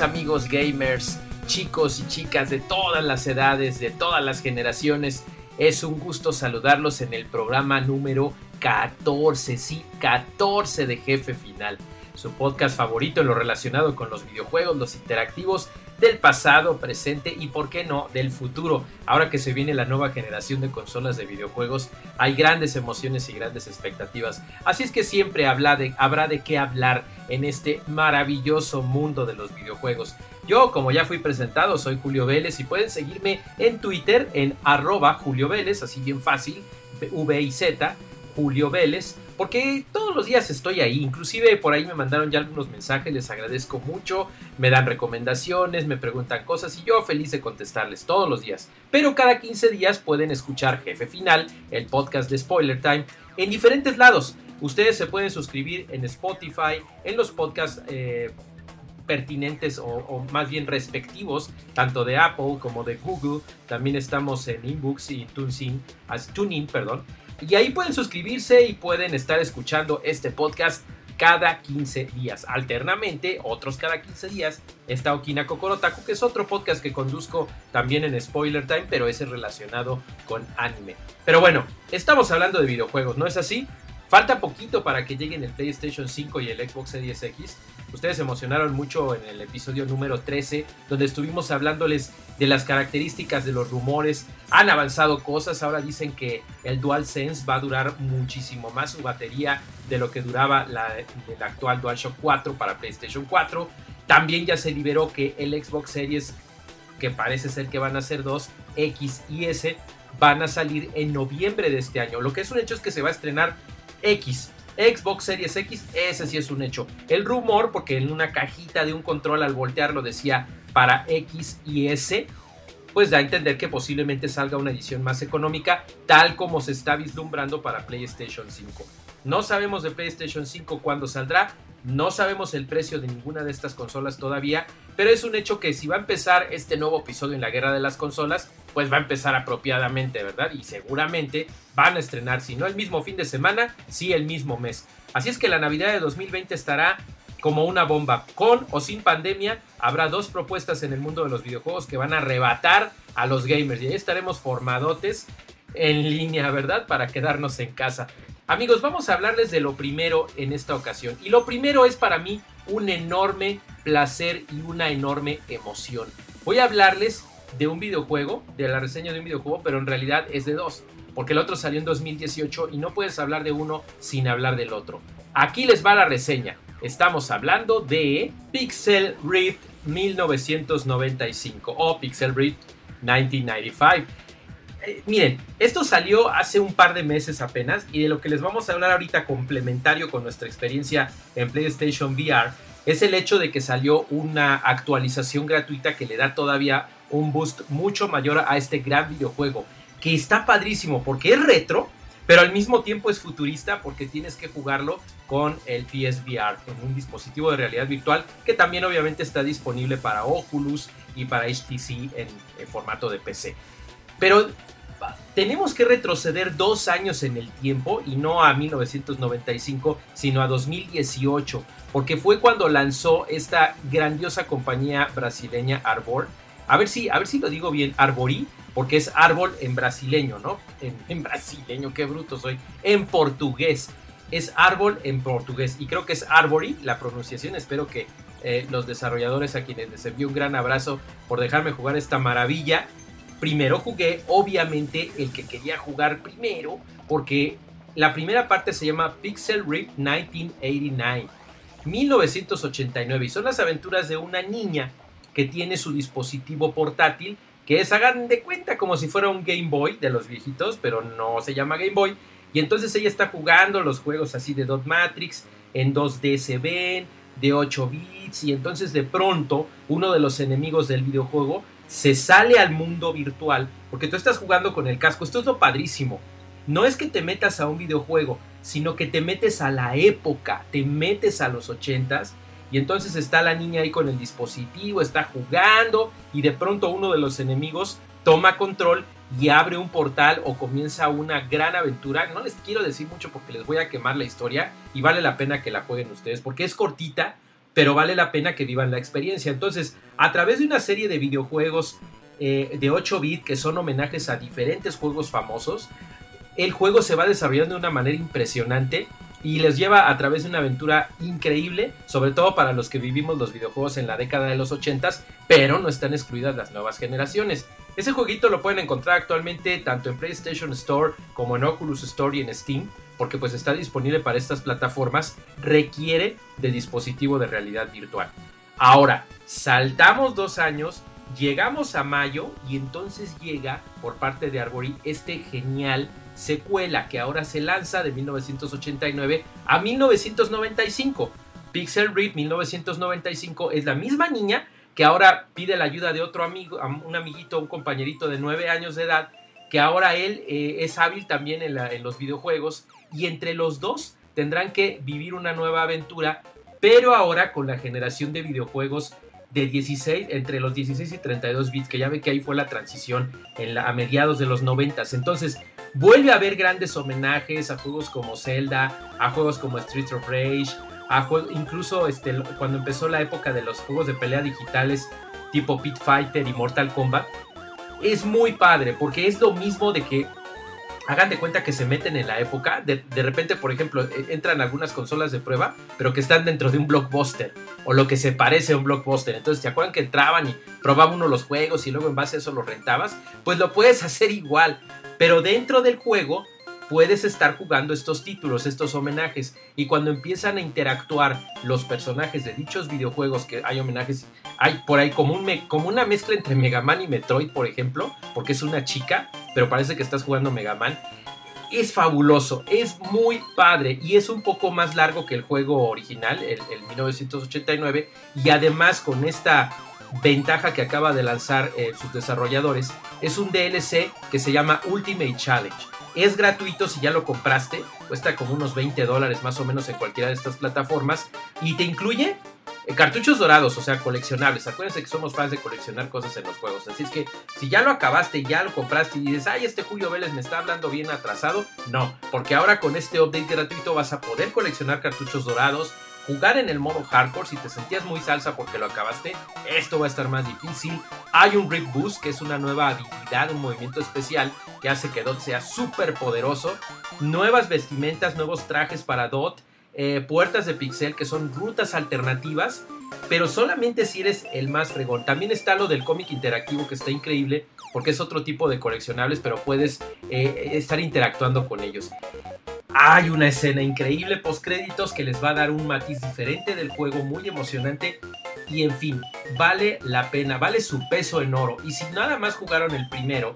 Amigos gamers, chicos y chicas de todas las edades, de todas las generaciones. Es un gusto saludarlos en el programa número 14, sí, 14 de Jefe Final. Su podcast favorito en lo relacionado con los videojuegos, los interactivos del pasado, presente y, por qué no, del futuro. Ahora que se viene la nueva generación de consolas de videojuegos, hay grandes emociones y grandes expectativas. Así es que siempre habrá de, habrá de qué hablar en este maravilloso mundo de los videojuegos. Yo, como ya fui presentado, soy Julio Vélez y pueden seguirme en Twitter en arroba Julio Vélez, así bien fácil, V y Z, Julio Vélez porque todos los días estoy ahí, inclusive por ahí me mandaron ya algunos mensajes, les agradezco mucho, me dan recomendaciones, me preguntan cosas y yo feliz de contestarles todos los días. Pero cada 15 días pueden escuchar Jefe Final, el podcast de Spoiler Time, en diferentes lados. Ustedes se pueden suscribir en Spotify, en los podcasts eh, pertinentes o, más bien respectivos, tanto de Apple como de Google. También estamos en Inbooks y TuneIn, TuneIn perdón. Y ahí pueden suscribirse y pueden estar escuchando este podcast cada 15 días. Alternamente, otros cada 15 días, está Okina Kokorotaku, que es otro podcast que conduzco también en Spoiler Time, pero ese relacionado con anime. Pero bueno, estamos hablando de videojuegos, ¿no es así? Falta poquito para que lleguen el PlayStation 5 y el Xbox Series X. Ustedes se emocionaron mucho en el episodio número 13, donde estuvimos hablándoles de las características de los rumores. Han avanzado cosas, ahora dicen que el DualSense va a durar muchísimo más su batería de lo que duraba la, el actual DualShock 4 para PlayStation 4. También ya se liberó que el Xbox Series, que parece ser que van a ser dos, X y S, van a salir en noviembre de este año. Lo que es un hecho es que se va a estrenar X. Xbox Series X, ese sí es un hecho. El rumor, porque en una cajita de un control al voltearlo decía para X y S, pues da a entender que posiblemente salga una edición más económica, tal como se está vislumbrando para PlayStation 5. No sabemos de PlayStation 5 cuándo saldrá, no sabemos el precio de ninguna de estas consolas todavía, pero es un hecho que si va a empezar este nuevo episodio en la guerra de las consolas, pues va a empezar apropiadamente, ¿verdad? Y seguramente van a estrenar, si no el mismo fin de semana, sí el mismo mes. Así es que la Navidad de 2020 estará como una bomba. Con o sin pandemia, habrá dos propuestas en el mundo de los videojuegos que van a arrebatar a los gamers. Y ahí estaremos formadotes en línea, ¿verdad? Para quedarnos en casa. Amigos, vamos a hablarles de lo primero en esta ocasión. Y lo primero es para mí un enorme placer y una enorme emoción. Voy a hablarles de un videojuego, de la reseña de un videojuego, pero en realidad es de dos. Porque el otro salió en 2018 y no puedes hablar de uno sin hablar del otro. Aquí les va la reseña. Estamos hablando de Pixel Rift 1995 o Pixel Rift 1995. Eh, miren, esto salió hace un par de meses apenas y de lo que les vamos a hablar ahorita complementario con nuestra experiencia en PlayStation VR es el hecho de que salió una actualización gratuita que le da todavía un boost mucho mayor a este gran videojuego que está padrísimo porque es retro, pero al mismo tiempo es futurista porque tienes que jugarlo con el PSVR en un dispositivo de realidad virtual que también obviamente está disponible para Oculus y para HTC en, en formato de PC. Pero tenemos que retroceder dos años en el tiempo y no a 1995, sino a 2018, porque fue cuando lanzó esta grandiosa compañía brasileña Arbor. A ver si, a ver si lo digo bien, Arbori, porque es árbol en brasileño, ¿no? En, brasileño, qué bruto soy. En portugués. Es árbol en portugués. Y creo que es Arbori la pronunciación. Espero que eh, los desarrolladores a quienes les envío un gran abrazo por dejarme jugar esta maravilla primero jugué, obviamente, el que quería jugar primero, porque la primera parte se llama Pixel Rift 1989, 1989, y son las aventuras de una niña que tiene su dispositivo portátil que es, hagan de cuenta, como si fuera un Game Boy de los viejitos, pero no se llama Game Boy. Y entonces ella está jugando los juegos así de Dot Matrix, en 2D se ven, de 8 bits, y entonces de pronto uno de los enemigos del videojuego se sale al mundo virtual, porque tú estás jugando con el casco. Esto es lo padrísimo. No es que te metas a un videojuego, sino que te metes a la época, te metes a los 80s y entonces está la niña ahí con el dispositivo, está jugando y de pronto uno de los enemigos toma control y abre un portal o comienza una gran aventura. No les quiero decir mucho porque les voy a quemar la historia y vale la pena que la jueguen ustedes porque es cortita, pero vale la pena que vivan la experiencia. Entonces, a través de una serie de videojuegos eh, de 8 bits que son homenajes a diferentes juegos famosos, el juego se va desarrollando de una manera impresionante y les lleva a través de una aventura increíble, sobre todo para los que vivimos los videojuegos en la década de los 80 pero no están excluidas las nuevas generaciones. Ese jueguito lo pueden encontrar actualmente tanto en PlayStation Store como en Oculus Store y en Steam, porque pues está disponible para estas plataformas, requiere de dispositivo de realidad virtual. Ahora, saltamos dos años, llegamos a mayo y entonces llega por parte de Arbory este genial secuela que ahora se lanza de 1989 a 1995. Pixel Rip 1995 es la misma niña que ahora pide la ayuda de otro amigo, un amiguito, un compañerito de 9 años de edad, que ahora él eh, es hábil también en, los videojuegos y entre los dos tendrán que vivir una nueva aventura, pero ahora con la generación de videojuegos de 16, entre los 16 y 32 bits, que ya ve que ahí fue la transición a mediados de los 90. Entonces, vuelve a haber grandes homenajes a juegos como Zelda, a juegos como Streets of Rage, a incluso este, cuando empezó la época de los juegos de pelea digitales tipo Pit Fighter y Mortal Kombat. Es muy padre porque es lo mismo de que hagan de cuenta que se meten en la época. De, repente, por ejemplo, e, entran algunas consolas de prueba, pero que están dentro de un blockbuster o lo que se parece a un blockbuster. Entonces, ¿te acuerdan que entraban y probaban uno los juegos y luego en base a eso los rentabas? Pues lo puedes hacer igual, pero dentro del juego puedes estar jugando estos títulos, estos homenajes, y cuando empiezan a interactuar los personajes de dichos videojuegos, que hay homenajes, hay por ahí como, un como una mezcla entre Mega Man y Metroid, por ejemplo, porque es una chica, pero parece que estás jugando Mega Man. Es fabuloso, es muy padre y es un poco más largo que el juego original, el, 1989, y además con esta ventaja que acaba de lanzar eh, sus desarrolladores, es un DLC que se llama Ultimate Challenge. Es gratuito si ya lo compraste, cuesta como unos 20 dólares más o menos en cualquiera de estas plataformas y te incluye eh, cartuchos dorados, o sea, coleccionables. Acuérdense que somos fans de coleccionar cosas en los juegos. Así es que si ya lo acabaste, ya lo compraste y dices, ay, este Julio Vélez me está hablando bien atrasado, no, porque ahora con este update gratuito vas a poder coleccionar cartuchos dorados, jugar en el modo hardcore si te sentías muy salsa porque lo acabaste, esto va a estar más difícil. Hay un Rip Boost que es una nueva habilidad, un movimiento especial que hace que Dot sea súper poderoso. Nuevas vestimentas, nuevos trajes para Dot eh, puertas de pixel que son rutas alternativas, pero solamente si eres el más fregón. También está lo del cómic interactivo que está increíble porque es otro tipo de coleccionables, pero puedes eh, estar interactuando con ellos. Hay una escena increíble post créditos que les va a dar un matiz diferente del juego, muy emocionante. Y en fin, vale la pena, vale su peso en oro. Y si nada más jugaron el primero,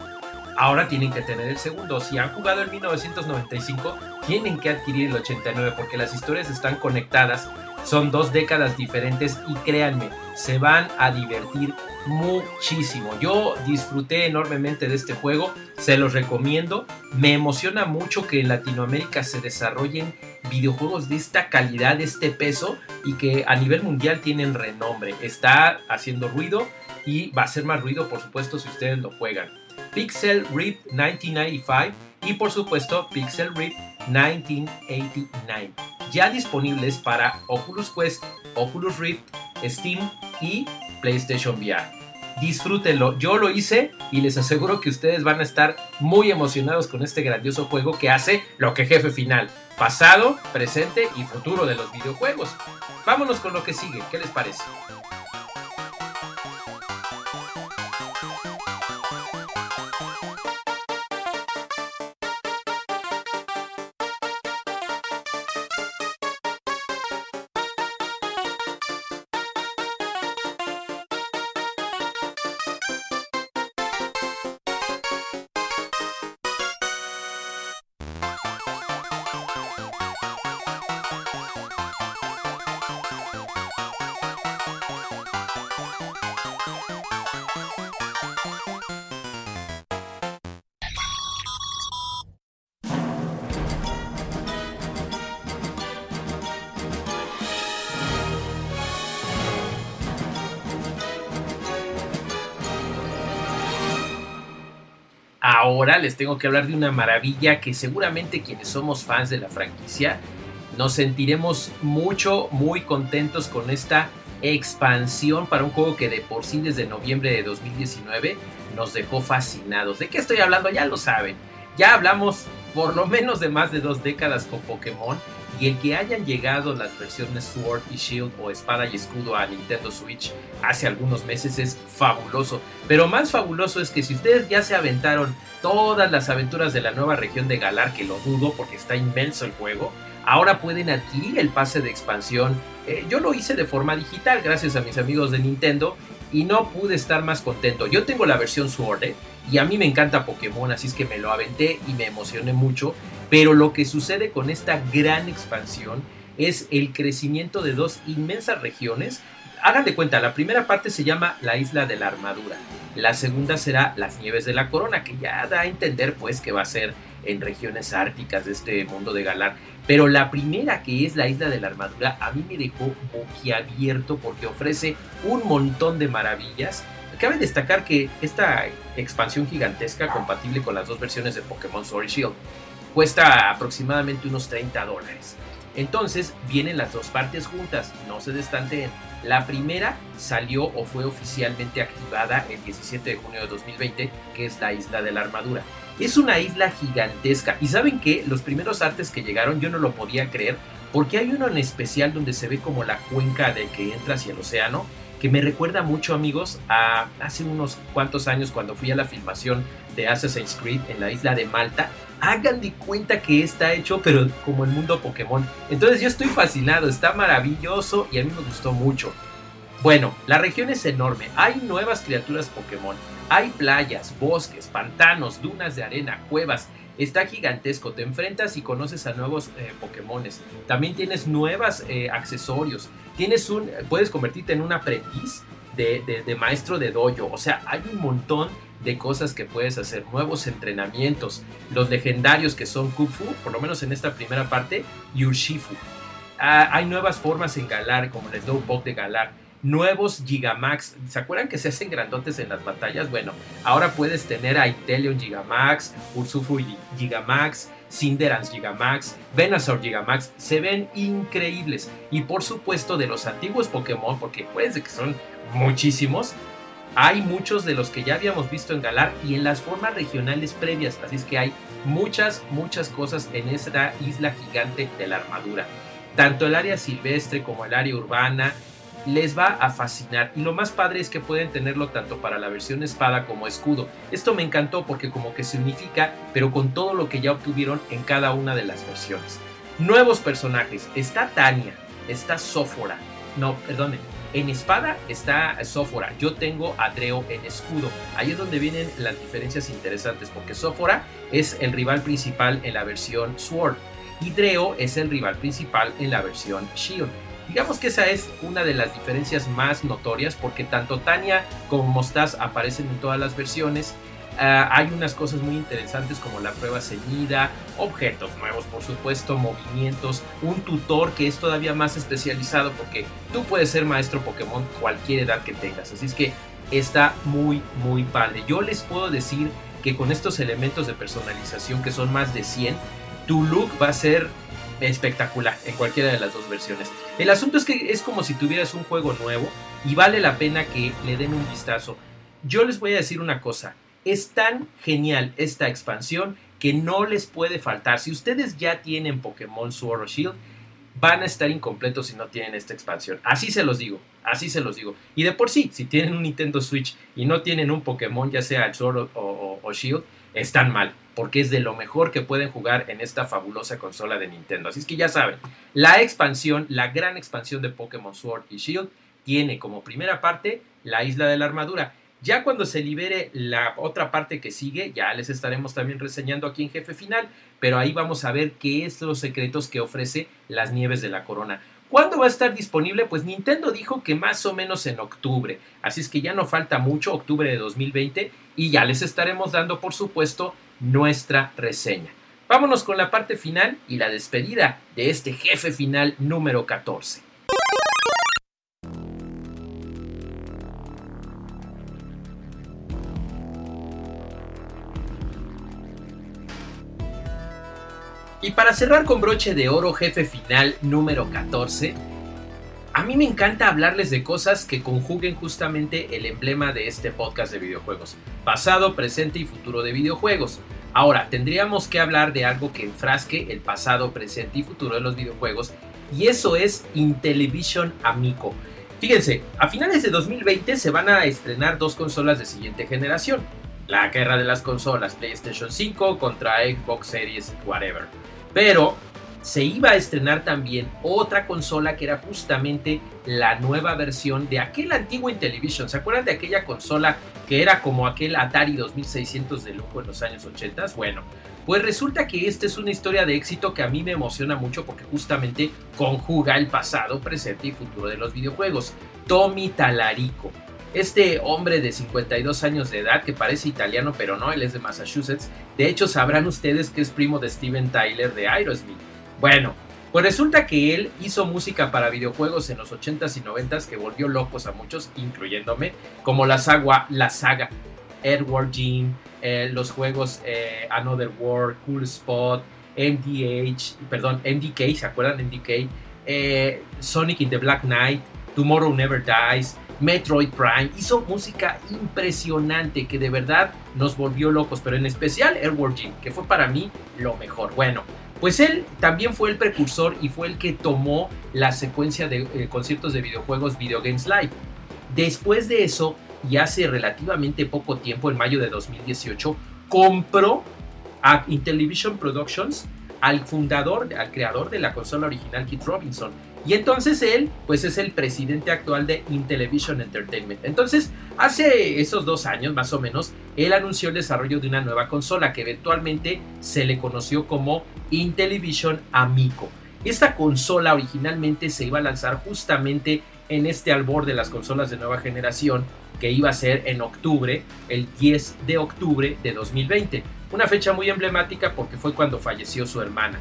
ahora tienen que tener el segundo. Si han jugado el 1995, tienen que adquirir el 89 porque las historias están conectadas. Son dos décadas diferentes y créanme, se van a divertir muchísimo. Yo disfruté enormemente de este juego, se los recomiendo. Me emociona mucho que en Latinoamérica se desarrollen videojuegos de esta calidad, de este peso y que a nivel mundial tienen renombre. Está haciendo ruido y va a hacer más ruido, por supuesto, si ustedes lo juegan. Pixel Rip 1995 y por supuesto Pixel Rip 1989. Ya disponibles para Oculus Quest, Oculus Rift, Steam y PlayStation VR. Disfrútenlo, yo lo hice y les aseguro que ustedes van a estar muy emocionados con este grandioso juego que hace lo que jefe final, pasado, presente y futuro de los videojuegos. Vámonos con lo que sigue, ¿qué les parece? Ahora les tengo que hablar de una maravilla que seguramente quienes somos fans de la franquicia nos sentiremos mucho, muy contentos con esta expansión para un juego que de por sí desde noviembre de 2019 nos dejó fascinados. ¿De qué estoy hablando? Ya lo saben. Ya hablamos por lo menos de más de dos décadas con Pokémon y el que hayan llegado las versiones Sword y Shield o Espada y Escudo a Nintendo Switch hace algunos meses es fabuloso. Pero más fabuloso es que si ustedes ya se aventaron todas las aventuras de la nueva región de Galar, que lo dudo porque está inmenso el juego, ahora pueden adquirir el pase de expansión. Eh, yo lo hice de forma digital gracias a mis amigos de Nintendo y no pude estar más contento. Yo tengo la versión Sword ¿eh? y a mí me encanta Pokémon, así es que me lo aventé y me emocioné mucho. Pero lo que sucede con esta gran expansión es el crecimiento de dos inmensas regiones. Hagan de cuenta, la primera parte se llama la Isla de la Armadura. La segunda será las Nieves de la Corona, que ya da a entender pues que va a ser en regiones árticas de este mundo de Galar. Pero la primera, que es la isla de la armadura, a mí me dejó boquiabierto porque ofrece un montón de maravillas. Cabe destacar que esta expansión gigantesca, compatible con las dos versiones de Pokémon Sword y Shield, cuesta aproximadamente unos 30 dólares. Entonces vienen las dos partes juntas, no se destanteen. La primera salió o fue oficialmente activada el 17 de junio de 2020, que es la isla de la armadura. Es una isla gigantesca. Y saben que los primeros artes que llegaron yo no lo podía creer porque hay uno en especial donde se ve como la cuenca de que entra hacia el océano que me recuerda mucho amigos a hace unos cuantos años cuando fui a la filmación de Assassin's Creed en la isla de Malta. Hagan de cuenta que está hecho pero como el mundo Pokémon. Entonces yo estoy fascinado, está maravilloso y a mí me gustó mucho. Bueno, la región es enorme, hay nuevas criaturas Pokémon, hay playas, bosques, pantanos, dunas de arena, cuevas, está gigantesco, te enfrentas y conoces a nuevos eh, Pokémones, también tienes nuevos eh, accesorios, tienes un, puedes convertirte en un aprendiz de, maestro de dojo, o sea, hay un montón de cosas que puedes hacer, nuevos entrenamientos, los legendarios que son Kufu, por lo menos en esta primera parte, y Urshifu. Ah, hay nuevas formas en Galar, como el Slowpoke de Galar nuevos Gigamax. ¿Se acuerdan que se hacen grandotes en las batallas? Bueno, ahora puedes tener a Inteleon Gigamax, Ursufu Gigamax, Cinderance Gigamax, Venusaur Gigamax. Se ven increíbles. Y por supuesto de los antiguos Pokémon, porque acuérdense que son muchísimos. Hay muchos de los que ya habíamos visto en Galar y en las formas regionales previas. Así es que hay muchas, muchas cosas en esta isla gigante de la armadura. Tanto el área silvestre como el área urbana, les va a fascinar. Y lo más padre es que pueden tenerlo tanto para la versión espada como escudo. Esto me encantó porque como que se unifica, pero con todo lo que ya obtuvieron en cada una de las versiones. Nuevos personajes. Está Tania, está Sófora. No, perdone. En espada está Sófora. Yo tengo a Dreo en escudo. Ahí es donde vienen las diferencias interesantes porque Sófora es el rival principal en la versión Sword y Dreo es el rival principal en la versión Shield. Digamos que esa es una de las diferencias más notorias porque tanto Tania como Mostaz aparecen en todas las versiones. Ah, hay unas cosas muy interesantes como la prueba ceñida, objetos nuevos por supuesto, movimientos, un tutor que es todavía más especializado porque tú puedes ser maestro Pokémon cualquier edad que tengas. Así es que está muy muy padre. Yo les puedo decir que con estos elementos de personalización que son más de 100, tu look va a ser espectacular en cualquiera de las dos versiones. El asunto es que es como si tuvieras un juego nuevo y vale la pena que le den un vistazo. Yo les voy a decir una cosa, es tan genial esta expansión que no les puede faltar. Si ustedes ya tienen Pokémon Sword o Shield, van a estar incompletos si no tienen esta expansión. Así se los digo, así se los digo. Y de por sí, si tienen un Nintendo Switch y no tienen un Pokémon, ya sea Sword o Shield, están mal porque es de lo mejor que pueden jugar en esta fabulosa consola de Nintendo. Así es que ya saben, la expansión, la gran expansión de Pokémon Sword y Shield tiene como primera parte la isla de la armadura. Ya cuando se libere la otra parte que sigue, ya les estaremos también reseñando aquí en Jefe Final, pero ahí vamos a ver qué es los secretos que ofrece las nieves de la corona. ¿Cuándo va a estar disponible? Pues Nintendo dijo que más o menos en octubre. Así es que ya no falta mucho, octubre de 2020, y ya les estaremos dando, por supuesto, nuestra reseña. Vámonos con la parte final y la despedida de este jefe final número 14. Y para cerrar con broche de oro, jefe final número 14, a mí me encanta hablarles de cosas que conjuguen justamente el emblema de este podcast de videojuegos, pasado, presente y futuro de videojuegos. Ahora, tendríamos que hablar de algo que enfrasque el pasado, presente y futuro de los videojuegos, y eso es Intellivision Amico. Fíjense, a finales de 2020 se van a estrenar dos consolas de siguiente generación. La guerra de las consolas PlayStation 5 contra Xbox Series whatever. Pero se iba a estrenar también otra consola que era justamente la nueva versión de aquel antiguo Intellivision. ¿Se acuerdan de aquella consola que era como aquel Atari 2600 de lujo en los años 80? Bueno, pues resulta que esta es una historia de éxito que a mí me emociona mucho porque justamente conjuga el pasado, presente y futuro de los videojuegos. Tommy Talarico. Este hombre de 52 años de edad que parece italiano pero no, él es de Massachusetts. De hecho sabrán ustedes que es primo de Steven Tyler de Aerosmith. Bueno, pues resulta que él hizo música para videojuegos en los 80s y 90s que volvió locos a muchos, incluyéndome, como la saga, la saga Edward Jean, eh, los juegos eh, Another World, Cool Spot, MDH, perdón, MDK, ¿se acuerdan? MDK, eh, Sonic in the Black Knight, Tomorrow Never Dies, Metroid Prime, hizo música impresionante que de verdad nos volvió locos, pero en especial Edward Jean, que fue para mí lo mejor. Bueno, pues él también fue el precursor y fue el que tomó la secuencia de eh, conciertos de videojuegos Video Games Live. Después de eso, y hace relativamente poco tiempo, en mayo de 2018, compró a Intellivision Productions al fundador, al creador de la consola original, Keith Robinson. Y entonces él, pues es el presidente actual de Intellivision Entertainment. Entonces, hace esos dos años más o menos, él anunció el desarrollo de una nueva consola que eventualmente se le conoció como Intellivision Amico. Esta consola originalmente se iba a lanzar justamente en este albor de las consolas de nueva generación que iba a ser en octubre, el 10 de octubre de 2020. Una fecha muy emblemática porque fue cuando falleció su hermana.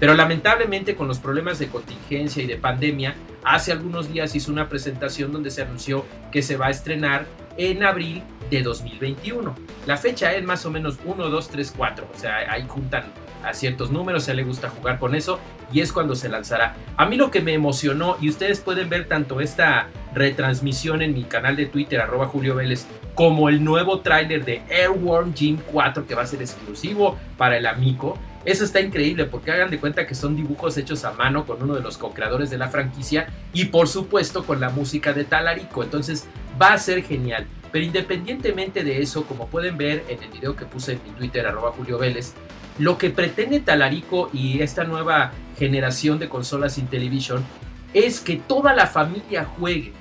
Pero lamentablemente con los problemas de contingencia y de pandemia, hace algunos días hizo una presentación donde se anunció que se va a estrenar en abril de 2021. La fecha es más o menos 1, 2, 3, 4. O sea, ahí juntan a ciertos números, él le gusta jugar con eso y es cuando se lanzará. A mí lo que me emocionó, y ustedes pueden ver tanto esta retransmisión en mi canal de Twitter, arroba Julio Vélez, como el nuevo tráiler de Airworm Gym 4 que va a ser exclusivo para el Amico. Eso está increíble porque hagan de cuenta que son dibujos hechos a mano con uno de los co-creadores de la franquicia y por supuesto con la música de Talarico. Entonces va a ser genial. Pero independientemente de eso, como pueden ver en el video que puse en mi Twitter, arroba Julio Vélez, lo que pretende Talarico y esta nueva generación de consolas Intellivision es que toda la familia juegue.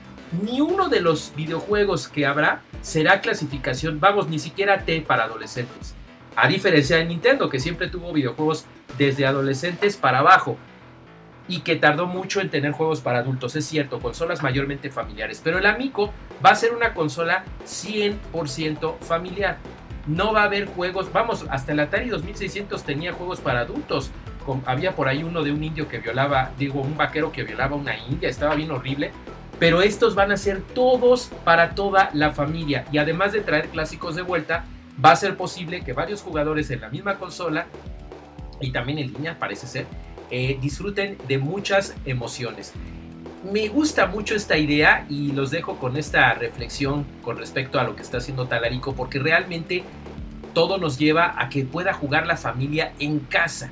Ni uno de los videojuegos que habrá será clasificación, vamos, ni siquiera T para adolescentes. A diferencia de Nintendo, que siempre tuvo videojuegos desde adolescentes para abajo y que tardó mucho en tener juegos para adultos, es cierto, consolas mayormente familiares. Pero el Amico va a ser una consola 100% familiar no va a haber juegos, vamos, hasta el Atari 2600 tenía juegos para adultos. había por ahí uno de un indio que violaba, digo, un vaquero que violaba una india, estaba bien horrible. Pero estos van a ser todos para toda la familia. Y además de traer clásicos de vuelta, va a ser posible que varios jugadores en la misma consola y también en línea, parece ser, eh, disfruten de muchas emociones me gusta mucho esta idea y los dejo con esta reflexión con respecto a lo que está haciendo Talarico porque realmente todo nos lleva a que pueda jugar la familia en casa.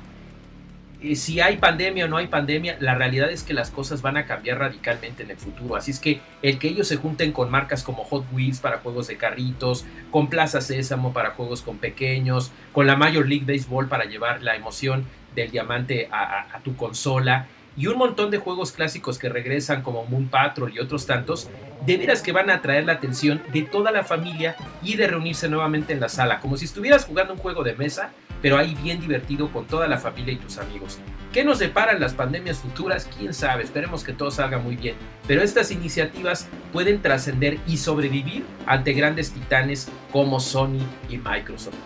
Eh, si hay pandemia o no hay pandemia, la realidad es que las cosas van a cambiar radicalmente en el futuro. Así es que el que ellos se junten con marcas como Hot Wheels para juegos de carritos, con Plaza Sésamo para juegos con pequeños, con la Major League Baseball para llevar la emoción del diamante a tu consola, y un montón de juegos clásicos que regresan como Moon Patrol y otros tantos, de veras que van a atraer la atención de toda la familia y de reunirse nuevamente en la sala, como si estuvieras jugando un juego de mesa, pero ahí bien divertido con toda la familia y tus amigos. ¿Qué nos deparan las pandemias futuras? Quién sabe, esperemos que todo salga muy bien. Pero estas iniciativas pueden trascender y sobrevivir ante grandes titanes como Sony y Microsoft.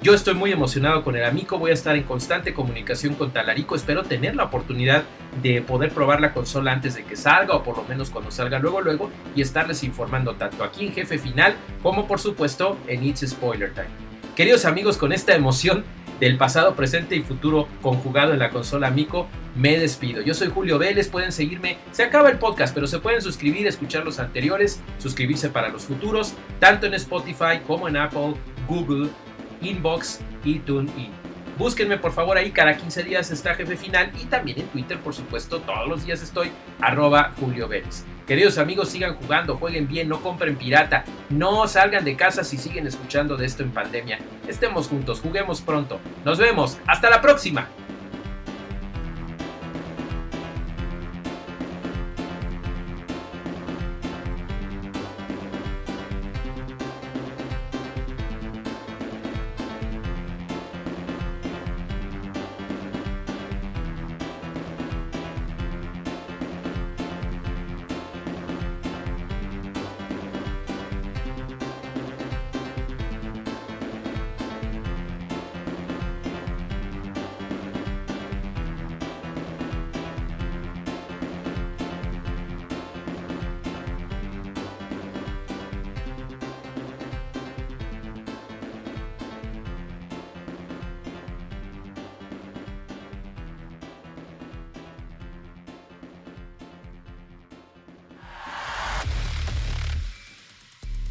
Yo estoy muy emocionado con el Amico, voy a estar en constante comunicación con Talarico, espero tener la oportunidad de poder probar la consola antes de que salga o por lo menos cuando salga luego luego y estarles informando tanto aquí en Jefe Final como por supuesto en It's Spoiler Time. Queridos amigos, con esta emoción del pasado, presente y futuro conjugado en la consola Mico, me despido. Yo soy Julio Vélez, pueden seguirme, se acaba el podcast, pero se pueden suscribir, escuchar los anteriores, suscribirse para los futuros, tanto en Spotify como en Apple, Google, Inbox y TuneIn. Búsquenme por favor ahí, cada 15 días está Jefe Final y también en Twitter, por supuesto, todos los días estoy, arroba Julio Vélez. Queridos amigos, sigan jugando, jueguen bien, no compren pirata, no salgan de casa si siguen escuchando de esto en pandemia. Estemos juntos, juguemos pronto. Nos vemos, hasta la próxima.